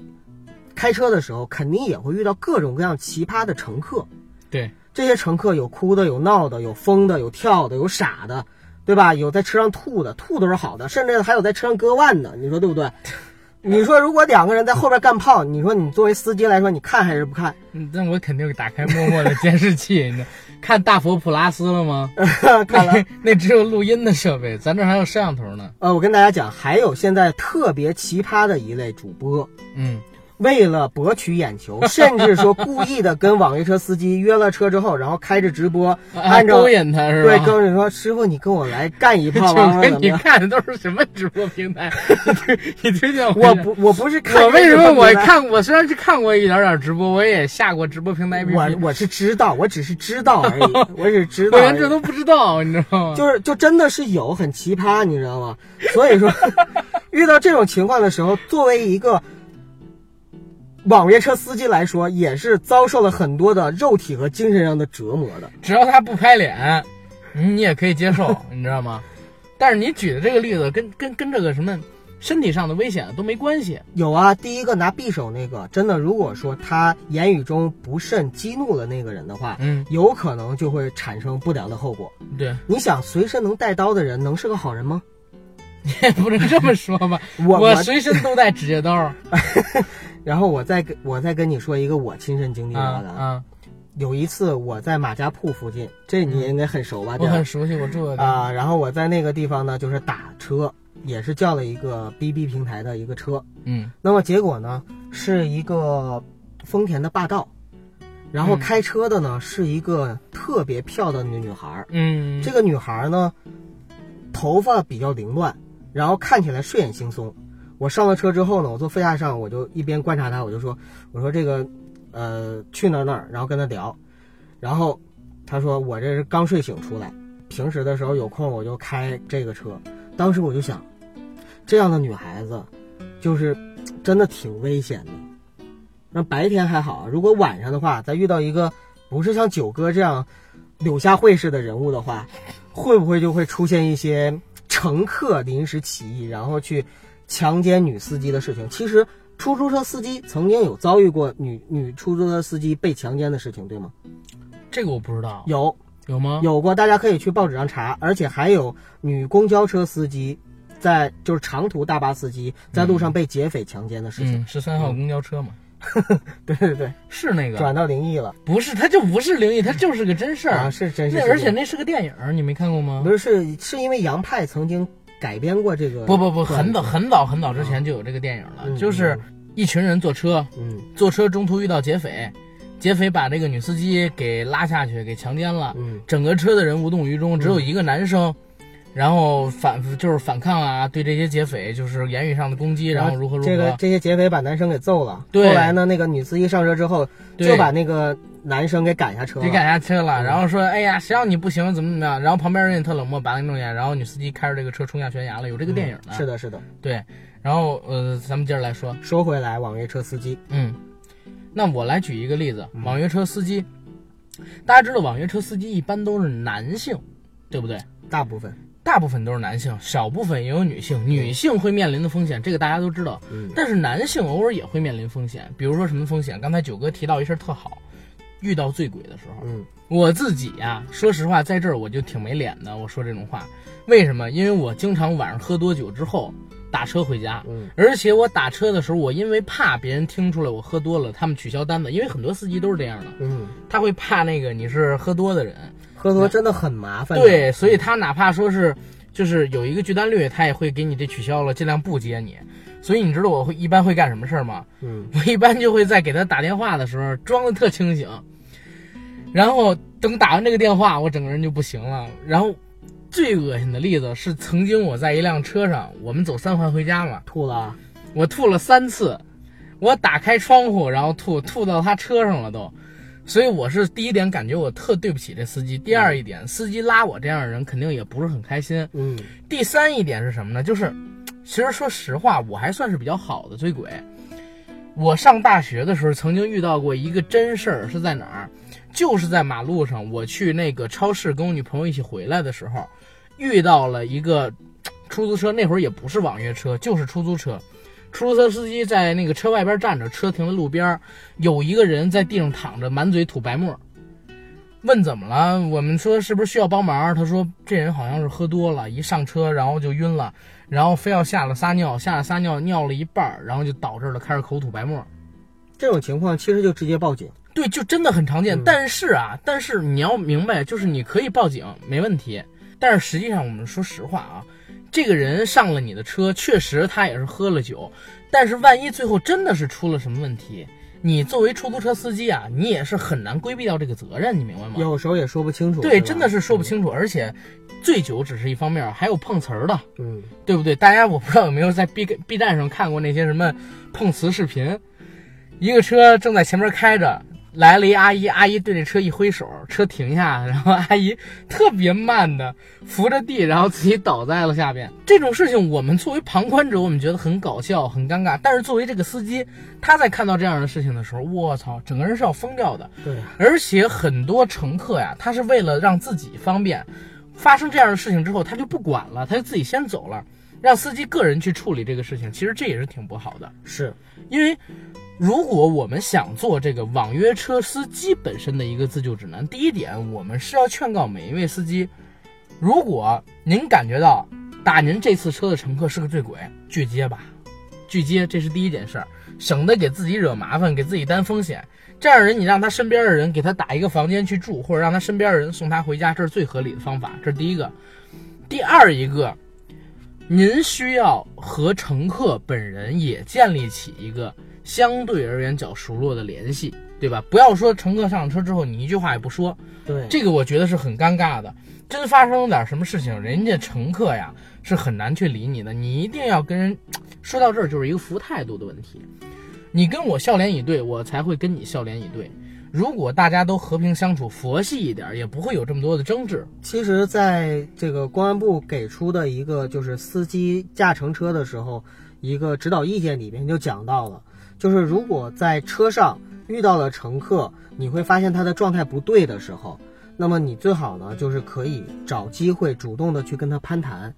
开车的时候，肯定也会遇到各种各样奇葩的乘客，对，这些乘客有哭的，有闹的，有疯的，有跳的，有傻的，对吧？有在车上吐的，吐都是好的，甚至还有在车上割腕的，你说对不对？你说如果两个人在后边干炮，你说你作为司机来说，你看还是不看？嗯那我肯定打开默默的监视器，你看大佛普拉斯了吗？看了那 那只有录音的设备，咱这还有摄像头呢。呃，我跟大家讲，还有现在特别奇葩的一类主播，嗯，为了博取眼球，甚至说故意的跟网约车司机约了车之后，然后开着直播，啊按照勾引他是吧？对勾引 说师傅，你跟我来干一炮，就完了跟你？看的都是什么直播平台？你听见我不，我不是看我为什么我看？我虽然是看过一点点直播，我也下过直播平台我我是知道，我只是知道而已，我只是知道。我连这都不知道，你知道吗？就是就真的是有很奇葩，你知道吗？所以说，遇到这种情况的时候，作为一个网约车司机来说，也是遭受了很多的肉体和精神上的折磨的。只要他不拍脸，嗯你也可以接受，你知道吗？但是你举的这个例子跟跟跟这个什么身体上的危险都没关系。有啊，第一个拿匕首那个，真的，如果说他言语中不慎激怒了那个人的话，嗯，有可能就会产生不良的后果。对，你想，随身能带刀的人能是个好人吗？你 也不能这么说吧。我我随身都带指甲刀。然后我再跟我再跟你说一个我亲身经历啊到的，啊，有一次我在马家铺附近，这你应该很熟吧？我很熟悉，我住的地方。啊、然后我在那个地方呢，就是打车，也是叫了一个 BB 平台的一个车。嗯那么结果呢，是一个丰田的霸道，然后嗯开车的呢是一个特别漂亮的女孩儿。嗯，这个女孩儿呢，头发比较凌乱，然后看起来睡眼惺忪。我上了车之后呢，我坐副驾上，我就一边观察他，我就说，我说这个，呃，去哪儿哪儿，然后跟他聊，然后他说我这是刚睡醒出来，平时的时候有空我就开这个车。当时我就想，这样的女孩子，就是真的挺危险的。那白天还好，如果晚上的话，再遇到一个不是像九哥这样柳下惠式的人物的话，会不会就会出现一些乘客临时起意，然后去强奸女司机的事情？其实出租车司机曾经有遭遇过女女出租车司机被强奸的事情，对吗？这个我不知道，有有吗？有过，大家可以去报纸上查，而且还有女公交车司机在就是长途大巴司机在路上被劫匪强奸的事情。嗯，十三号公交车嘛，对对对，是那个，转到灵异了不是，它就不是灵异，它就是个真事儿啊，。是真事件，而且那是个电影，你没看过吗不？是是是因为杨派曾经改编过这个不不不，很早很早很早之前就有这个电影了，嗯就是一群人坐车，嗯坐车中途遇到劫匪，劫匪把这个女司机给拉下去，给强奸了，嗯整个车的人无动于衷，只有一个男生。然后反就是反抗啊，对这些劫匪就是言语上的攻击，然后如何如何。这个这些劫匪把男生给揍了。对后来呢，那个女司机上车之后，就把那个男生给赶下车了。给赶下车了，嗯然后说：“哎呀，谁让你不行，怎么怎么样？”然后旁边人也特冷漠，把他弄下，然后女司机开着这个车冲下悬崖了，有这个电影呢。嗯是的，是的。对。然后呃，咱们接着来说，说回来，网约车司机，嗯，那我来举一个例子，嗯网约车司机，大家知道网约车司机一般都是男性，对不对？大部分，大部分都是男性，小部分也有女性。女性会面临的风险，这个大家都知道。嗯但是男性偶尔也会面临风险，比如说什么风险？刚才九哥提到一事儿特好，遇到醉鬼的时候，嗯我自己呀、说实话，在这儿我就挺没脸的。我说这种话，为什么？因为我经常晚上喝多酒之后打车回家，嗯而且我打车的时候，我因为怕别人听出来我喝多了，他们取消单子，因为很多司机都是这样的，嗯，他会怕那个你是喝多的人，喝多真的很麻烦。对，所以他哪怕说是就是有一个拒单率，他也会给你这取消了，尽量不接你。所以你知道我会一般会干什么事儿吗？嗯我一般就会在给他打电话的时候装的特清醒，然后等打完这个电话，我整个人就不行了。然后最恶心的例子是，曾经我在一辆车上，我们走三环回家嘛，吐了。我吐了三次，我打开窗户然后吐，吐到他车上了都。所以我是第一点感觉我特对不起这司机，第二一点，司机拉我这样的人肯定也不是很开心。嗯第三一点是什么呢？就是其实说实话，我还算是比较好的追鬼。我上大学的时候曾经遇到过一个真事儿，是在哪儿？就是在马路上，我去那个超市跟我女朋友一起回来的时候，遇到了一个出租车，那会儿也不是网约车，就是出租车。出租车司机在那个车外边站着，车停在路边，有一个人在地上躺着，满嘴吐白沫。问怎么了？我们说是不是需要帮忙？他说这人好像是喝多了，一上车然后就晕了，然后非要下了撒尿，下了撒尿尿了一半儿，然后就倒这儿了，开始口吐白沫。这种情况其实就直接报警。对，就真的很常见。嗯但是啊，但是你要明白，就是你可以报警，没问题。但是实际上，我们说实话啊，这个人上了你的车，确实他也是喝了酒，但是万一最后真的是出了什么问题，你作为出租车司机啊，你也是很难规避掉这个责任，你明白吗？有时候也说不清楚。对，吧真的是说不。清楚，而且醉酒只是一方面，还有碰瓷儿的，嗯，对不对？大家我不知道有没有在 B B 站上看过那些什么碰瓷视频，一个车正在前面开着，来了一阿姨，阿姨对这车一挥手，车停下，然后阿姨特别慢的扶着地，然后自己倒在了下边。这种事情，我们作为旁观者，我们觉得很搞笑、很尴尬，但是作为这个司机，他在看到这样的事情的时候，我操，整个人是要疯掉的。对，而且很多乘客呀，他是为了让自己方便，发生这样的事情之后，他就不管了，他就自己先走了，让司机个人去处理这个事情。其实这也是挺不好的，是因为如果我们想做这个网约车司机本身的一个自救指南，第一点，我们是要劝告每一位司机，如果您感觉到打您这次车的乘客是个醉鬼，拒接吧，拒接，这是第一件事儿，省得给自己惹麻烦，给自己担风险。这样人，你让他身边的人给他打一个房间去住，或者让他身边的人送他回家，这是最合理的方法。这是第一个。第二一个，您需要和乘客本人也建立起一个相对而言较熟络的联系，对吧？不要说乘客上车之后你一句话也不说，对，这个我觉得是很尴尬的。真发生了点什么事情，人家乘客呀是很难去理你的。你一定要跟人说到这儿，就是一个服务态度的问题。你跟我笑脸以对，我才会跟你笑脸以对。如果大家都和平相处、佛系一点，也不会有这么多的争执。其实，在这个公安部给出的一个就是司机驾乘车的时候，一个指导意见里面就讲到了，就是如果在车上遇到了乘客，你会发现他的状态不对的时候，那么你最好呢就是可以找机会主动的去跟他攀谈，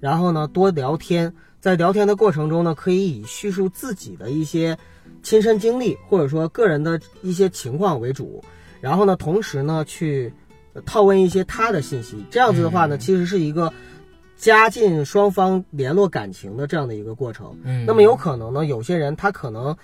然后呢多聊天，在聊天的过程中呢，可以以叙述自己的一些亲身经历或者说个人的一些情况为主，然后呢，同时呢去呃套问一些他的信息，这样子的话呢，其实是一个加进双方联络感情的这样的一个过程。嗯那么有可能呢，有些人他可能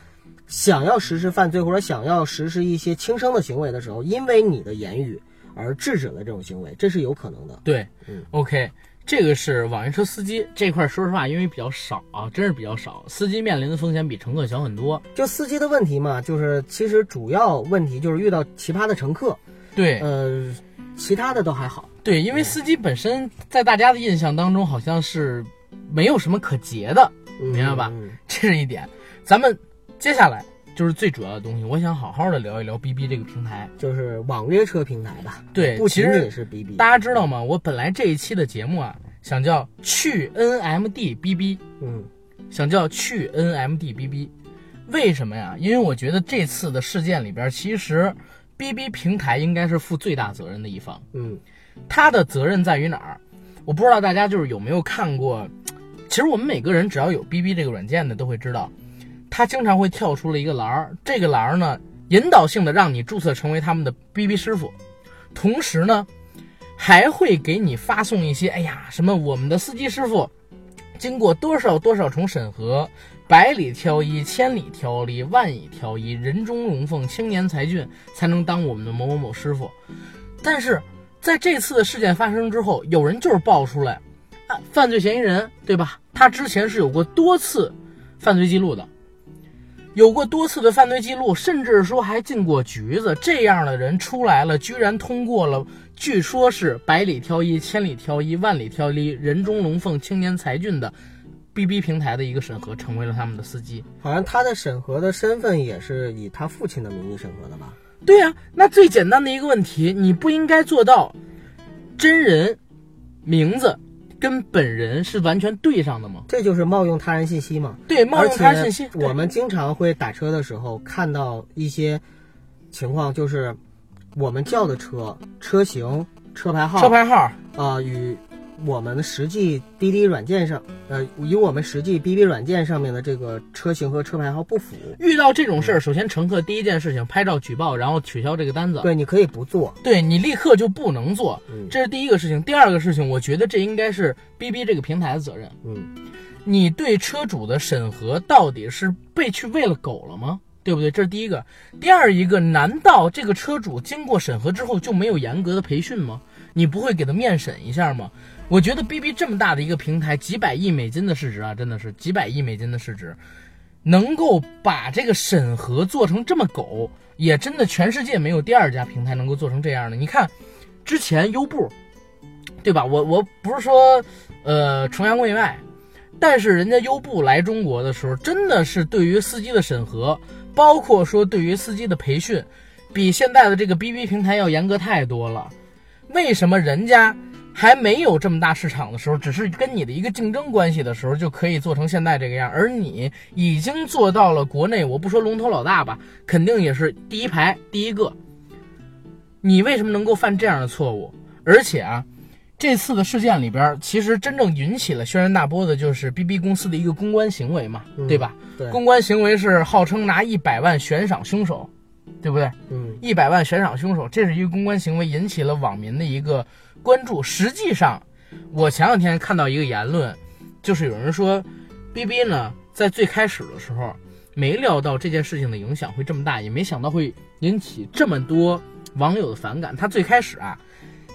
想要实施犯罪或者想要实施一些轻生的行为的时候，因为你的言语而制止了这种行为，这是有可能的。对嗯，OK，这个是网约车司机这块，说实话，因为比较少啊，真是比较少，司机面临的风险比乘客小很多。就司机的问题嘛，就是其实主要问题就是遇到奇葩的乘客，对，呃，其他的都还好。对，因为司机本身在大家的印象当中好像是没有什么可劫的，明白吧？嗯这是一点。咱们接下来就是最主要的东西，我想好好的聊一聊 B B 这个平台。就是网约车平台吧，对不仅其实仅是 BB，大家知道吗？我本来这一期的节目啊，想叫去 NMD BB，嗯，想叫去 NMD BB，为什么呀？因为我觉得这次的事件里边，其实 BB 平台应该是负最大责任的一方。嗯，它的责任在于哪儿？我不知道大家就是有没有看过，其实我们每个人只要有 BB 这个软件的都会知道，它经常会跳出了一个栏儿，这个栏儿呢引导性的让你注册成为他们的 BB 师傅，同时呢还会给你发送一些，哎呀，什么我们的司机师傅经过多少多少重审核。百里挑一，千里挑一，万里挑一，人中龙凤，青年才俊，才能当我们的某某某师傅。但是在这次的事件发生之后，有人就是爆出来，犯罪嫌疑人对吧？他之前是有过多次犯罪记录的，有过多次的犯罪记录，甚至说还进过局子。这样的人出来了，居然通过了，据说是百里挑一、千里挑一、万里挑一，人中龙凤、青年才俊的 BB 平台的一个审核，成为了他们的司机。好像他的审核的身份也是以他父亲的名义审核的吧？对呀、那最简单的一个问题，你不应该做到真人名字跟本人是完全对上的吗？这就是冒用他人信息嘛。对，冒用他人信息，我们经常会打车的时候看到一些情况，就是我们叫的车车型、车牌号、车牌号啊、与我们实际滴滴软件上，呃，与我们实际滴滴软件上面的这个车型和车牌号不符。遇到这种事儿，首先乘客第一件事情拍照举报，然后取消这个单子。对，你可以不做。对你立刻就不能做，嗯这是第一个事情。第二个事情，我觉得这应该是哔哔这个平台的责任。嗯，你对车主的审核到底是被去喂了狗了吗？对不对？这是第一个。第二一个，难道这个车主经过审核之后就没有严格的培训吗？你不会给他面审一下吗？我觉得 B B 这么大的一个平台，几百亿美金的市值啊，真的是几百亿美金的市值，能够把这个审核做成这么狗，也真的全世界没有第二家平台能够做成这样的。你看，之前优步，对吧？我我不是说呃崇洋媚外，但是人家优步来中国的时候，真的是对于司机的审核，包括说对于司机的培训，比现在的这个 B B 平台要严格太多了。为什么人家还没有这么大市场的时候，只是跟你的一个竞争关系的时候，就可以做成现在这个样，而你已经做到了国内，我不说龙头老大吧，肯定也是第一排第一个。你为什么能够犯这样的错误？而且啊，这次的事件里边，其实真正引起了轩然大波的就是 B B 公司的一个公关行为嘛，嗯对吧？对，公关行为是号称拿一百万悬赏凶手，对不对？嗯一百万悬赏凶手，这是一个公关行为，引起了网民的一个关注。实际上，我前两天看到一个言论，就是有人说，B B 呢在最开始的时候没料到这件事情的影响会这么大，也没想到会引起这么多网友的反感。他最开始啊，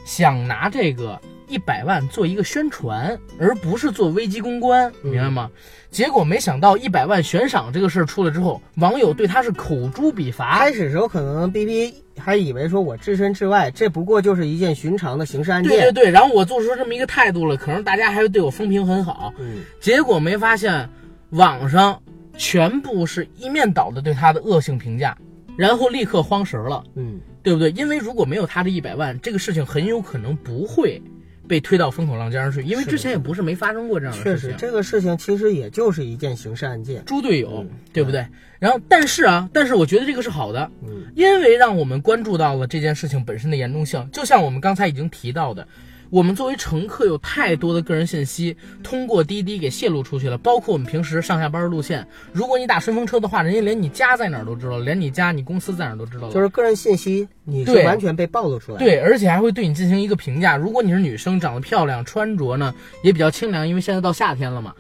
想拿这个一百万做一个宣传，而不是做危机公关，嗯明白吗？结果没想到一百万悬赏这个事儿出来之后，网友对他是口诛笔伐。开始时候可能 B B 还以为说我置身事外，这不过就是一件寻常的刑事案件。对对对，然后我做出这么一个态度了，可能大家还会对我风评很好。嗯，结果没发现，网上全部是一面倒的对他的恶性评价，然后立刻慌神了，嗯，对不对？因为如果没有他这一百万，这个事情很有可能不会被推到风口浪尖上去，因为之前也不是没发生过这样的事情确实。这个事情其实也就是一件刑事案件。猪队友嗯，对不对？然后，但是啊，但是我觉得这个是好的，嗯因为让我们关注到了这件事情本身的严重性。就像我们刚才已经提到的，我们作为乘客有太多的个人信息通过滴滴给泄露出去了，包括我们平时上下班的路线。如果你打顺风车的话，人家连你家在哪儿都知道，连你家、你公司在哪儿都知道了。就是个人信息，你是完全被暴露出来的。对，而且还会对你进行一个评价。如果你是女生，长得漂亮，穿着呢也比较清凉，因为现在到夏天了嘛，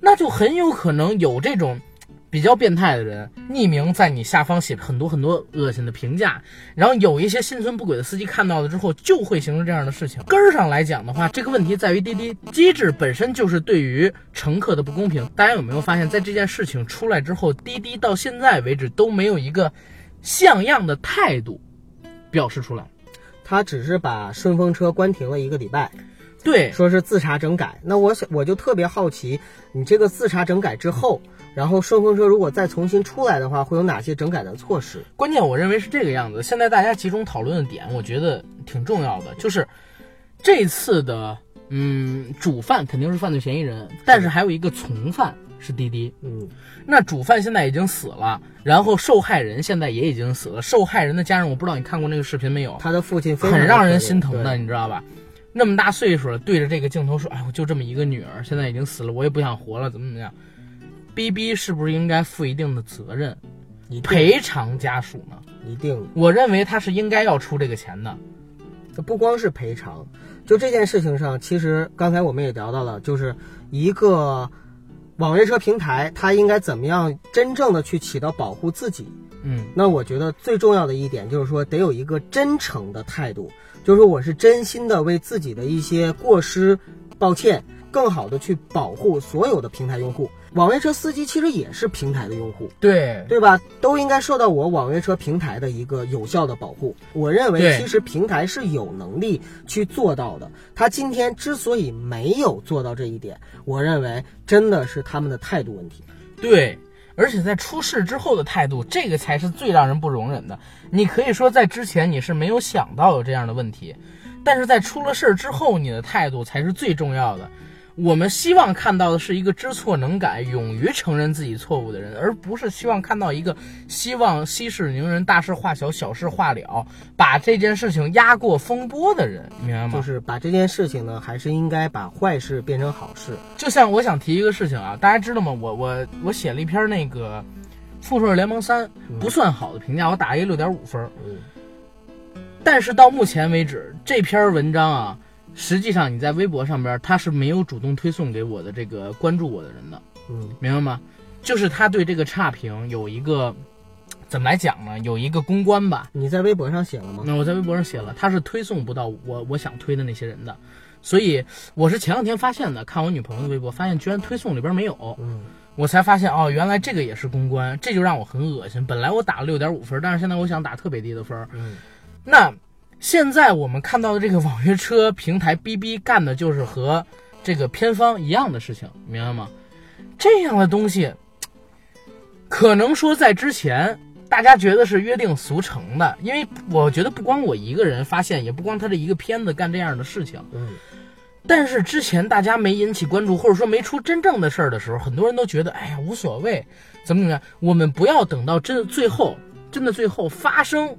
那就很有可能有这种比较变态的人匿名在你下方写很多很多恶心的评价，然后有一些心存不轨的司机看到了之后，就会形成这样的事情。根儿上来讲的话，这个问题在于滴滴机制本身就是对于乘客的不公平。大家有没有发现，在这件事情出来之后，滴滴到现在为止都没有一个像样的态度表示出来。他只是把顺风车关停了一个礼拜，对，说是自查整改。那我想我就特别好奇，你这个自查整改之后，然后顺风车如果再重新出来的话，会有哪些整改的措施？关键我认为是这个样子。现在大家集中讨论的点，我觉得挺重要的，就是这次的，嗯，主犯肯定是犯罪嫌疑人，但是还有一个从犯是滴滴。嗯，那主犯现在已经死了，然后受害人现在也已经死了。受害人的家人，我不知道你看过那个视频没有？他的父亲很让人心疼的，你知道吧？那么大岁数了，对着这个镜头说：“哎，我就这么一个女儿，现在已经死了，我也不想活了，怎么怎么样？”B B 是不是应该负一定的责任，赔偿家属呢？一定我认为他是应该要出这个钱的。这不光是赔偿，就这件事情上，其实刚才我们也聊到了，就是一个网约车平台，它应该怎么样真正的去起到保护自己。嗯，那我觉得最重要的一点就是说，得有一个真诚的态度，就是说我是真心的为自己的一些过失抱歉，更好的去保护所有的平台用户。网约车司机其实也是平台的用户，对，对吧？都应该受到我网约车平台的一个有效的保护。我认为，其实平台是有能力去做到的。他今天之所以没有做到这一点，我认为真的是他们的态度问题。对，而且在出事之后的态度，这个才是最让人不容忍的。你可以说在之前你是没有想到有这样的问题，但是在出了事儿之后，你的态度才是最重要的。我们希望看到的是一个知错能改、勇于承认自己错误的人，而不是希望看到一个希望息事宁人、大事化小、小事化了，把这件事情压过风波的人，明白吗？就是把这件事情呢，还是应该把坏事变成好事。就像我想提一个事情啊，大家知道吗？我我我写了一篇那个《复仇者联盟三》不算好的评价，我打了一个六点五分。嗯，但是到目前为止，这篇文章啊，实际上你在微博上边，他是没有主动推送给我的这个关注我的人的，嗯，明白吗？就是他对这个差评有一个怎么来讲呢？有一个公关吧。你在微博上写了吗？那我在微博上写了，他是推送不到我我想推的那些人的，所以我是前两天发现的，看我女朋友的微博，发现居然推送里边没有，嗯，我才发现哦，原来这个也是公关，这就让我很恶心。本来我打了六点五分，但是现在我想打特别低的分，嗯，那现在我们看到的这个网约车平台 BB 干的就是和这个偏方一样的事情，明白吗？这样的东西，可能说在之前大家觉得是约定俗成的，因为我觉得不光我一个人发现，也不光他这一个片子干这样的事情，嗯，但是之前大家没引起关注，或者说没出真正的事儿的时候，很多人都觉得，哎呀无所谓，怎么怎么样。我们不要等到真最后真的最后发生，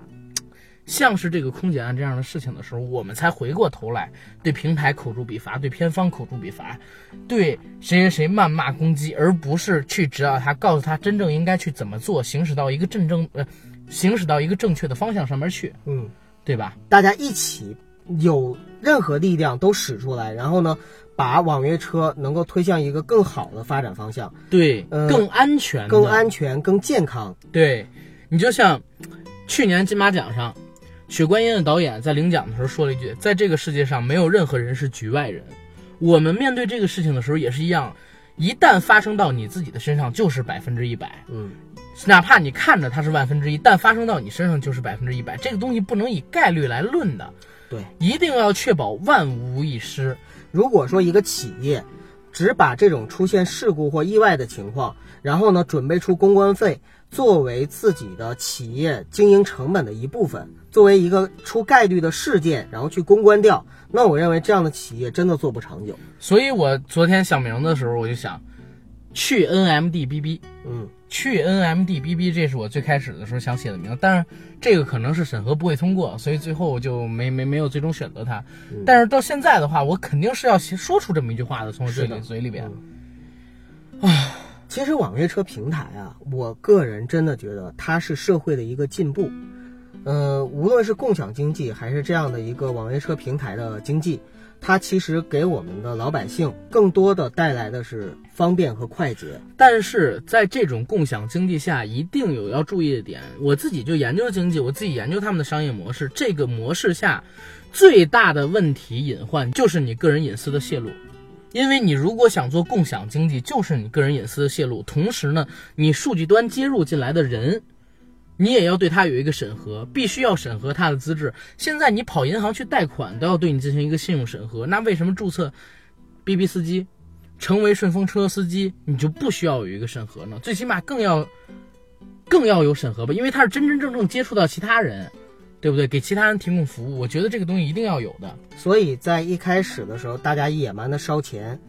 像是这个空姐案这样的事情的时候，我们才回过头来对平台口诛笔伐，对偏方口诛笔伐，对谁谁谁谩骂攻击，而不是去指导他，告诉他真正应该去怎么做，行驶到一个正正呃，行驶到一个正确的方向上面去，嗯，对吧？大家一起有任何力量都使出来，然后呢，把网约车能够推向一个更好的发展方向，对，呃更安全，更安全、更健康。对，你就像去年金马奖上，雪观音的导演在领奖的时候说了一句：“在这个世界上，没有任何人是局外人。”我们面对这个事情的时候也是一样，一旦发生到你自己的身上，就是百分之一百。嗯，哪怕你看着它是万分之一，但发生到你身上就是百分之一百。这个东西不能以概率来论的，对，一定要确保万无一失。如果说一个企业只把这种出现事故或意外的情况，然后呢准备出公关费作为自己的企业经营成本的一部分，作为一个出概率的事件，然后去公关掉，那我认为这样的企业真的做不长久。所以我昨天想名的时候，我就想去 NMDBB。嗯，去 NMDBB，这是我最开始的时候想写的名字，但是这个可能是审核不会通过，所以最后我就没没没有最终选择它。嗯但是到现在的话，我肯定是要写说出这么一句话的，从我嘴是的里嘴里边。其实网约车平台啊，我个人真的觉得它是社会的一个进步。呃，无论是共享经济还是这样的一个网约车平台的经济，它其实给我们的老百姓更多的带来的是方便和快捷。但是在这种共享经济下，一定有要注意的点。我自己就研究经济，我自己研究他们的商业模式。这个模式下，最大的问题隐患就是你个人隐私的泄露。因为你如果想做共享经济，就是你个人隐私的泄露。同时呢，你数据端接入进来的人，你也要对他有一个审核，必须要审核他的资质。现在你跑银行去贷款都要对你进行一个信用审核，那为什么注册 BB 司机？成为顺风车司机，你就不需要有一个审核呢？最起码更要更要有审核吧，因为他是真真正正接触到其他人，对不对？给其他人提供服务，我觉得这个东西一定要有的。所以在一开始的时候，大家野蛮的烧钱，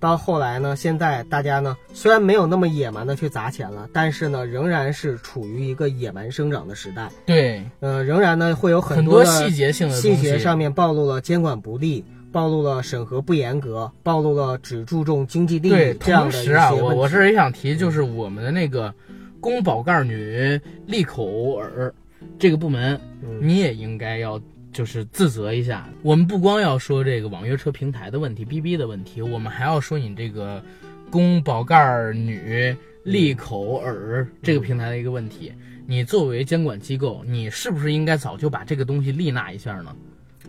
到后来呢，现在大家呢虽然没有那么野蛮的去砸钱了，但是呢，仍然是处于一个野蛮生长的时代。对，呃，仍然呢会有很多的细节性的细节上面暴露了监管不力，暴露了审核不严格，暴露了只注重经济利，益这样的一些同时啊，我我这儿也想提，就是我们的那个宫保盖女利口耳这个部门，嗯你也应该要就是自责一下。我们不光要说这个网约车平台的问题、B B 的问题，我们还要说你这个公宝盖女利口耳这个平台的一个问题。你作为监管机构，你是不是应该早就把这个东西立纳一下呢？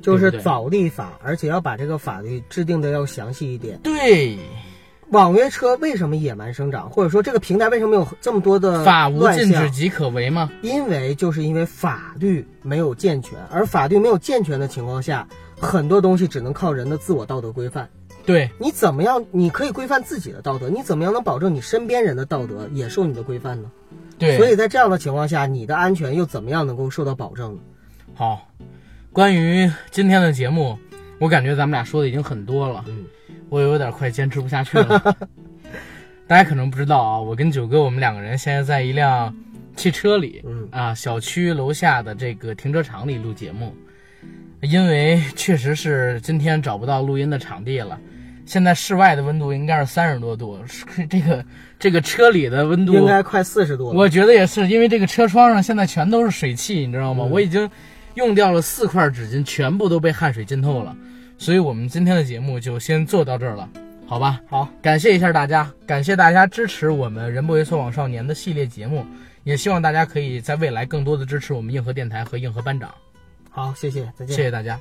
就是早立法，而且要把这个法律制定的要详细一点。对，网约车为什么野蛮生长，或者说这个平台为什么有这么多的法无？禁止即可为吗。因为就是因为法律没有健全，而法律没有健全的情况下，很多东西只能靠人的自我道德规范。对，你怎么样？你可以规范自己的道德，你怎么样能保证你身边人的道德也受你的规范呢？对，所以在这样的情况下，你的安全又怎么样能够受到保证呢？好，关于今天的节目，我感觉咱们俩说的已经很多了，嗯，我有点快坚持不下去了。大家可能不知道啊，我跟九哥我们两个人现在在一辆汽车里，嗯啊，小区楼下的这个停车场里录节目，因为确实是今天找不到录音的场地了。现在室外的温度应该是三十多度，是这个这个车里的温度应该快四十度了。我觉得也是，因为这个车窗上现在全都是水汽，你知道吗？嗯我已经用掉了四块纸巾，全部都被汗水浸透了。所以我们今天的节目就先做到这儿了，好吧？好，感谢一下大家，感谢大家支持我们“人不为所往少年”的系列节目，也希望大家可以在未来更多的支持我们硬核电台和硬核班长。好，谢谢，再见。谢谢大家。